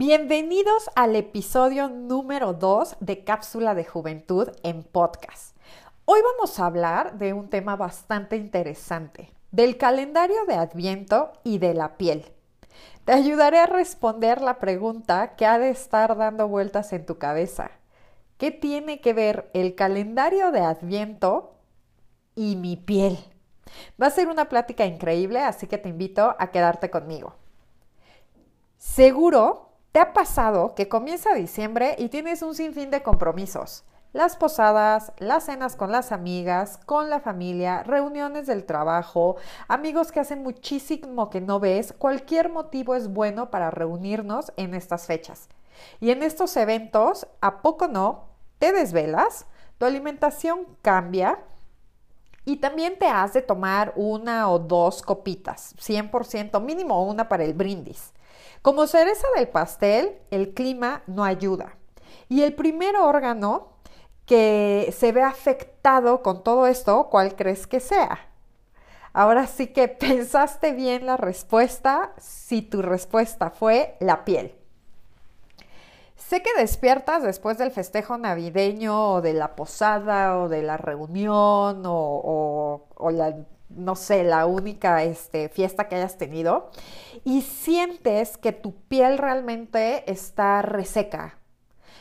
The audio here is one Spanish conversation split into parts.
Bienvenidos al episodio número 2 de Cápsula de Juventud en podcast. Hoy vamos a hablar de un tema bastante interesante, del calendario de Adviento y de la piel. Te ayudaré a responder la pregunta que ha de estar dando vueltas en tu cabeza. ¿Qué tiene que ver el calendario de Adviento y mi piel? Va a ser una plática increíble, así que te invito a quedarte conmigo. Seguro ha pasado que comienza diciembre y tienes un sinfín de compromisos. Las posadas, las cenas con las amigas, con la familia, reuniones del trabajo, amigos que hacen muchísimo que no ves, cualquier motivo es bueno para reunirnos en estas fechas. Y en estos eventos, ¿a poco no? Te desvelas, tu alimentación cambia, y también te has de tomar una o dos copitas, 100%, mínimo una para el brindis. Como cereza del pastel, el clima no ayuda. Y el primer órgano que se ve afectado con todo esto, ¿cuál crees que sea? Ahora sí que pensaste bien la respuesta si tu respuesta fue la piel. Sé que despiertas después del festejo navideño o de la posada o de la reunión o, la, no sé, la única este, fiesta que hayas tenido y sientes que tu piel realmente está reseca.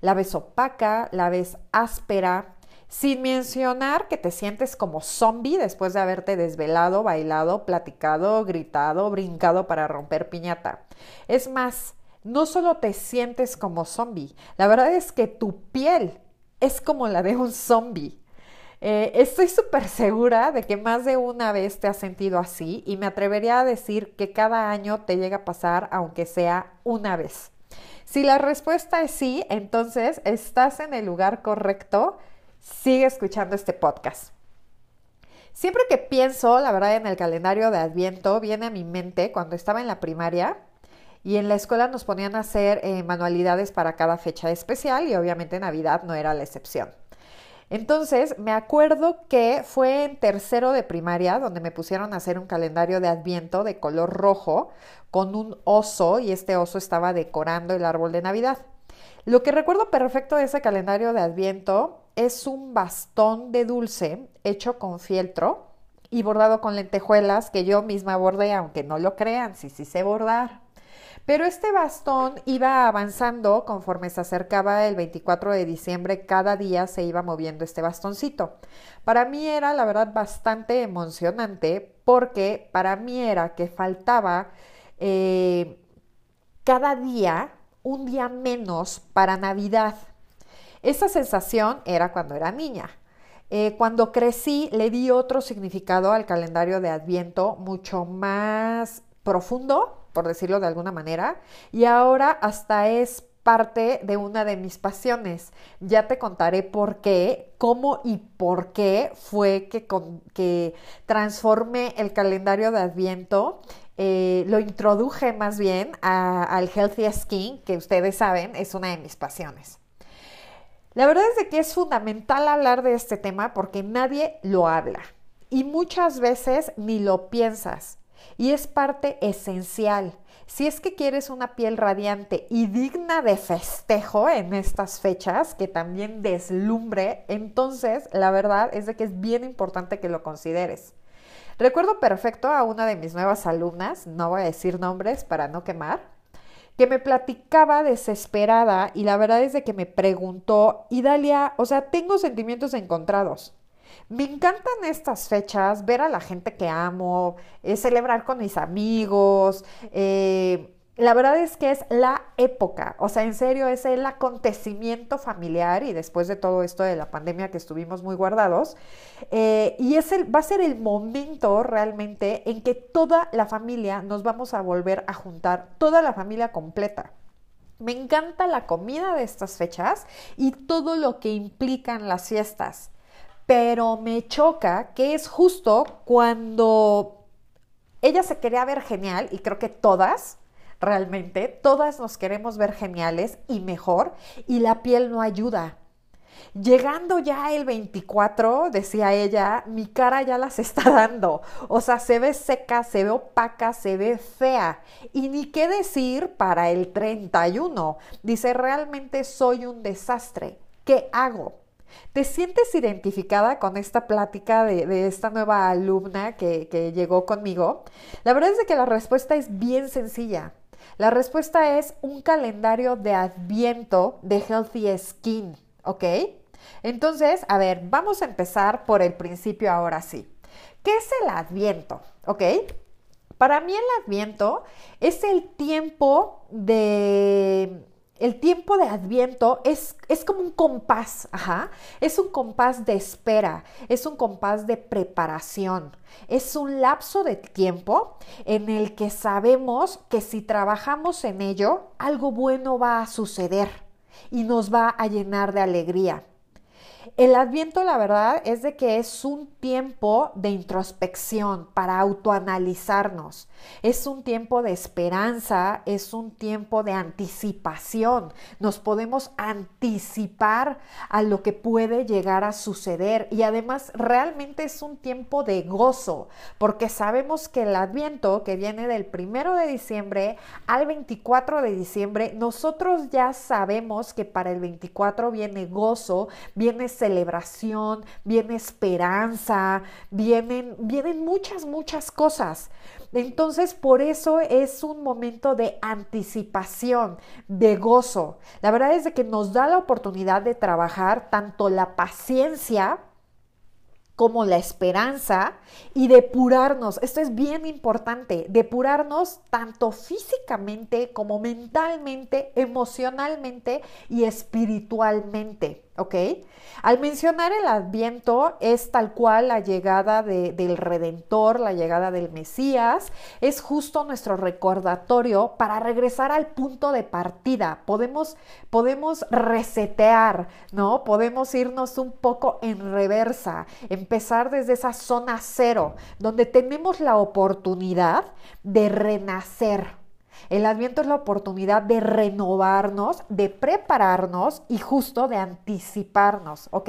La ves opaca, la ves áspera, sin mencionar que te sientes como zombie después de haberte desvelado, bailado, platicado, gritado, brincado para romper piñata. Es más, no solo te sientes como zombie, la verdad es que tu piel es como la de un zombie. Eh, estoy súper segura de que más de una vez te has sentido así y me atrevería a decir que cada año te llega a pasar aunque sea una vez. Si la respuesta es sí, entonces estás en el lugar correcto. Sigue escuchando este podcast. Siempre que pienso, la verdad, en el calendario de Adviento, viene a mi mente cuando estaba en la primaria y en la escuela nos ponían a hacer eh, manualidades para cada fecha especial y obviamente Navidad no era la excepción. Entonces, me acuerdo que fue en tercero de primaria donde me pusieron a hacer un calendario de adviento de color rojo con un oso y este oso estaba decorando el árbol de Navidad. Lo que recuerdo perfecto de ese calendario de adviento es un bastón de dulce hecho con fieltro y bordado con lentejuelas que yo misma bordé, aunque no lo crean, sí, sí sé bordar. Pero este bastón iba avanzando conforme se acercaba el 24 de diciembre, cada día se iba moviendo este bastoncito. Para mí era, la verdad, bastante emocionante porque para mí era que faltaba eh, cada día un día menos para Navidad. Esa sensación era cuando era niña. Eh, cuando crecí le di otro significado al calendario de Adviento mucho más profundo por decirlo de alguna manera, y ahora hasta es parte de una de mis pasiones. Ya te contaré por qué, cómo y por qué fue que, que transformé el calendario de Adviento. Eh, lo introduje más bien al Healthy Skin, que ustedes saben es una de mis pasiones. La verdad es de que es fundamental hablar de este tema porque nadie lo habla y muchas veces ni lo piensas y es parte esencial. Si es que quieres una piel radiante y digna de festejo en estas fechas, que también deslumbre, entonces la verdad es de que es bien importante que lo consideres. Recuerdo perfecto a una de mis nuevas alumnas, no voy a decir nombres para no quemar, que me platicaba desesperada y la verdad es de que me preguntó, y Dalia, o sea, tengo sentimientos encontrados. Me encantan estas fechas, ver a la gente que amo, eh, celebrar con mis amigos. Eh, la verdad es que es la época, o sea, en serio es el acontecimiento familiar y después de todo esto de la pandemia que estuvimos muy guardados, eh, y es el, va a ser el momento realmente en que toda la familia nos vamos a volver a juntar, toda la familia completa. Me encanta la comida de estas fechas y todo lo que implican las fiestas pero me choca que es justo cuando ella se quería ver genial, y creo que todas, realmente, todas nos queremos ver geniales y mejor, y la piel no ayuda. Llegando ya el 24, decía ella, mi cara ya las está dando. O sea, se ve seca, se ve opaca, se ve fea. Y ni qué decir para el 31. Dice, realmente soy un desastre. ¿Qué hago? ¿Te sientes identificada con esta plática de, esta nueva alumna que, que, llegó conmigo? La verdad es que la respuesta es bien sencilla. La respuesta es un calendario de adviento de Healthy Skin, ¿ok? Entonces, a ver, vamos a empezar por el principio ahora sí. ¿Qué es el adviento? ¿Ok? Para mí el adviento es el tiempo de el tiempo de Adviento es, es, como un compás, ajá. Es un compás de espera, es un compás de preparación. Es un lapso de tiempo en el que sabemos que si trabajamos en ello, algo bueno va a suceder y nos va a llenar de alegría. El adviento, la verdad, es de que es un tiempo de introspección para autoanalizarnos. Es un tiempo de esperanza, es un tiempo de anticipación. Nos podemos anticipar a lo que puede llegar a suceder y además realmente es un tiempo de gozo, porque sabemos que el adviento que viene del primero de diciembre al 24 de diciembre, nosotros ya sabemos que para el 24 viene gozo, viene celebración, viene esperanza, vienen, vienen muchas, muchas cosas. Entonces, por eso es un momento de anticipación, de gozo. La verdad es de que nos da la oportunidad de trabajar tanto la paciencia, como la esperanza y depurarnos. Esto es bien importante, depurarnos tanto físicamente como mentalmente, emocionalmente y espiritualmente. ¿Ok? Al mencionar el adviento es tal cual la llegada del Redentor, la llegada del Mesías, es justo nuestro recordatorio para regresar al punto de partida. Podemos, podemos resetear, ¿no? Podemos irnos un poco en reversa, empezar desde esa zona cero, donde tenemos la oportunidad de renacer, el adviento es la oportunidad de renovarnos, de prepararnos y justo de anticiparnos, ¿ok?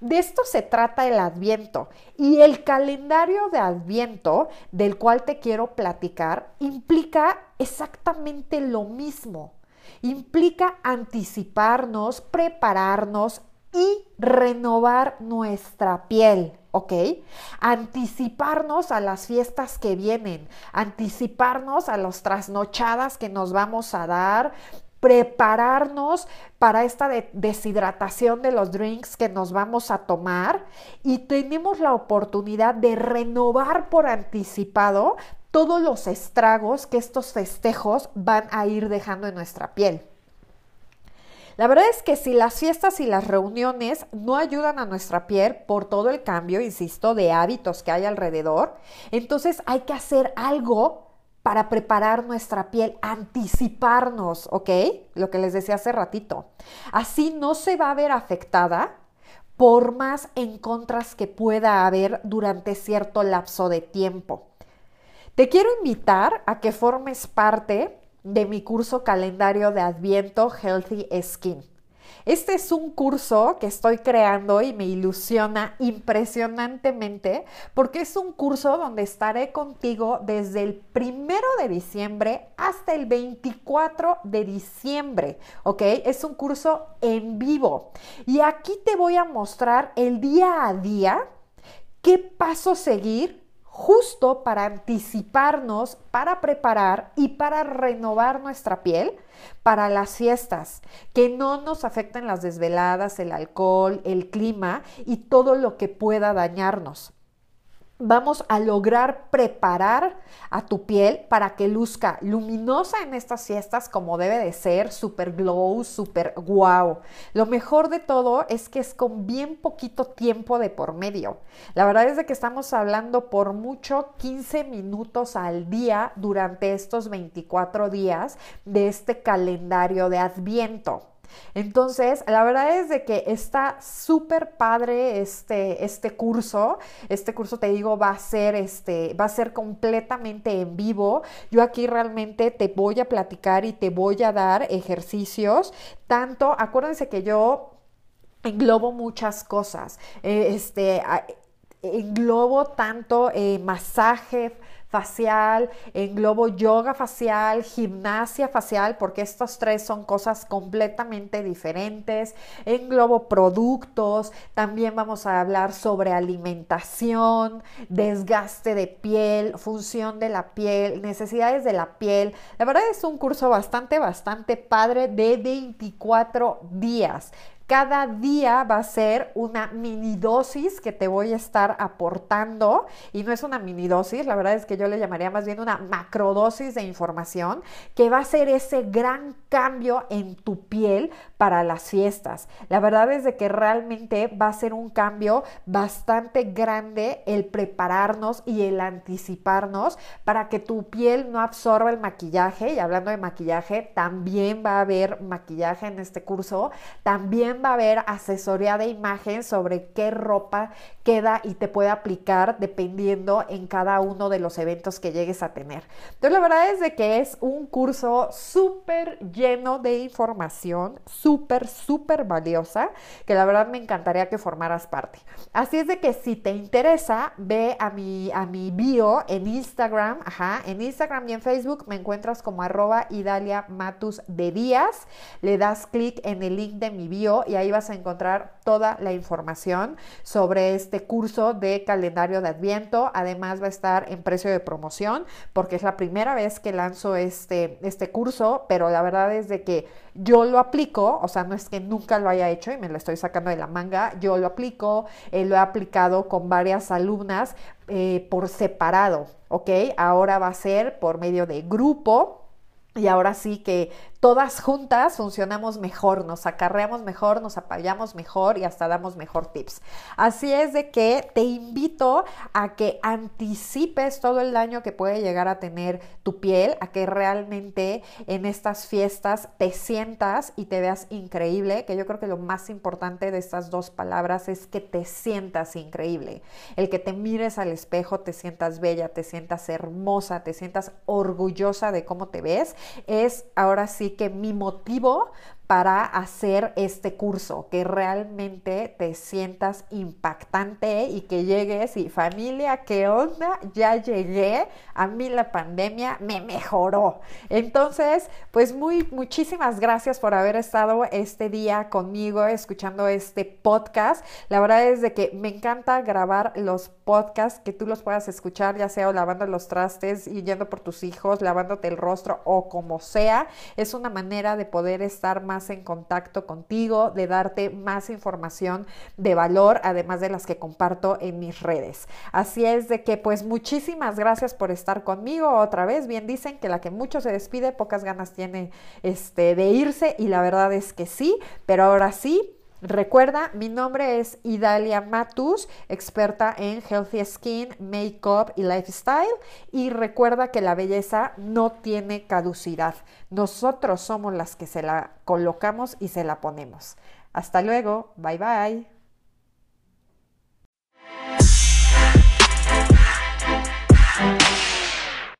De esto se trata el adviento. Y el calendario de adviento del cual te quiero platicar implica exactamente lo mismo. Implica anticiparnos, prepararnos y renovar nuestra piel. ¿Ok? Anticiparnos a las fiestas que vienen, anticiparnos a las trasnochadas que nos vamos a dar, prepararnos para esta deshidratación de los drinks que nos vamos a tomar y tenemos la oportunidad de renovar por anticipado todos los estragos que estos festejos van a ir dejando en nuestra piel. La verdad es que si las fiestas y las reuniones no ayudan a nuestra piel por todo el cambio, insisto, de hábitos que hay alrededor, entonces hay que hacer algo para preparar nuestra piel, anticiparnos, ¿ok? Lo que les decía hace ratito. Así no se va a ver afectada por más en contras que pueda haber durante cierto lapso de tiempo. Te quiero invitar a que formes parte de mi curso calendario de Adviento Healthy Skin. Este es un curso que estoy creando y me ilusiona impresionantemente porque es un curso donde estaré contigo desde el primero de diciembre hasta el 24 de diciembre, ¿ok? Es un curso en vivo y aquí te voy a mostrar el día a día qué paso seguir justo para anticiparnos, para preparar y para renovar nuestra piel para las fiestas, que no nos afecten las desveladas, el alcohol, el clima y todo lo que pueda dañarnos vamos a lograr preparar a tu piel para que luzca luminosa en estas fiestas como debe de ser, super glow, super wow. Lo mejor de todo es que es con bien poquito tiempo de por medio. La verdad es de que estamos hablando por mucho 15 minutos al día durante estos 24 días de este calendario de adviento. Entonces, la verdad es de que está súper padre este, este curso. Este curso, te digo, va a ser este, va a ser completamente en vivo. Yo aquí realmente te voy a platicar y te voy a dar ejercicios. Tanto, acuérdense que yo englobo muchas cosas. Eh, este, englobo tanto eh, masaje facial, englobo yoga facial, gimnasia facial, porque estos tres son cosas completamente diferentes. Englobo productos, también vamos a hablar sobre alimentación, desgaste de piel, función de la piel, necesidades de la piel. La verdad es un curso bastante, bastante padre de 24 días. Cada día va a ser una mini dosis que te voy a estar aportando y no es una mini dosis, la verdad es que yo le llamaría más bien una macrodosis de información que va a ser ese gran cambio en tu piel para las fiestas. La verdad es de que realmente va a ser un cambio bastante grande el prepararnos y el anticiparnos para que tu piel no absorba el maquillaje y hablando de maquillaje, también va a haber maquillaje en este curso, también va a haber asesoría de imagen sobre qué ropa queda y te puede aplicar dependiendo en cada uno de los eventos que llegues a tener. Entonces la verdad es de que es un curso súper lleno de información, súper, súper valiosa, que la verdad me encantaría que formaras parte. Así es de que si te interesa, ve a mi, a mi bio en Instagram, ajá, en Instagram y en Facebook me encuentras como arroba Idalia Matus de Díaz, le das clic en el link de mi bio y ahí vas a encontrar toda la información sobre este curso de calendario de Adviento. Además va a estar en precio de promoción porque es la primera vez que lanzo este, este curso, pero la verdad es que yo lo aplico, o sea, no es que nunca lo haya hecho y me lo estoy sacando de la manga, yo lo aplico, eh, lo he aplicado con varias alumnas eh, por separado, ¿ok? Ahora va a ser por medio de grupo. Y ahora sí que todas juntas funcionamos mejor, nos acarreamos mejor, nos apoyamos mejor y hasta damos mejor tips. Así es de que te invito a que anticipes todo el daño que puede llegar a tener tu piel, a que realmente en estas fiestas te sientas y te veas increíble, que yo creo que lo más importante de estas dos palabras es que te sientas increíble. El que te mires al espejo, te sientas bella, te sientas hermosa, te sientas orgullosa de cómo te ves, es ahora sí que mi motivo para hacer este curso, que realmente te sientas impactante y que llegues y familia, ¿qué onda? Ya llegué, a mí la pandemia me mejoró. Entonces, pues muy muchísimas gracias por haber estado este día conmigo escuchando este podcast. La verdad es de que me encanta grabar los podcasts que tú los puedas escuchar, ya sea lavando los trastes y yendo por tus hijos, lavándote el rostro o como sea. Es una manera de poder estar en contacto contigo, de darte más información de valor, además de las que comparto en mis redes. Así es de que pues muchísimas gracias por estar conmigo otra vez. Bien dicen que la que mucho se despide, pocas ganas tiene este, de irse y la verdad es que sí, pero ahora sí, Recuerda, mi nombre es Idalia Matus, experta en healthy skin, makeup y lifestyle. Y recuerda que la belleza no tiene caducidad. Nosotros somos las que se la colocamos y se la ponemos. Hasta luego. Bye bye.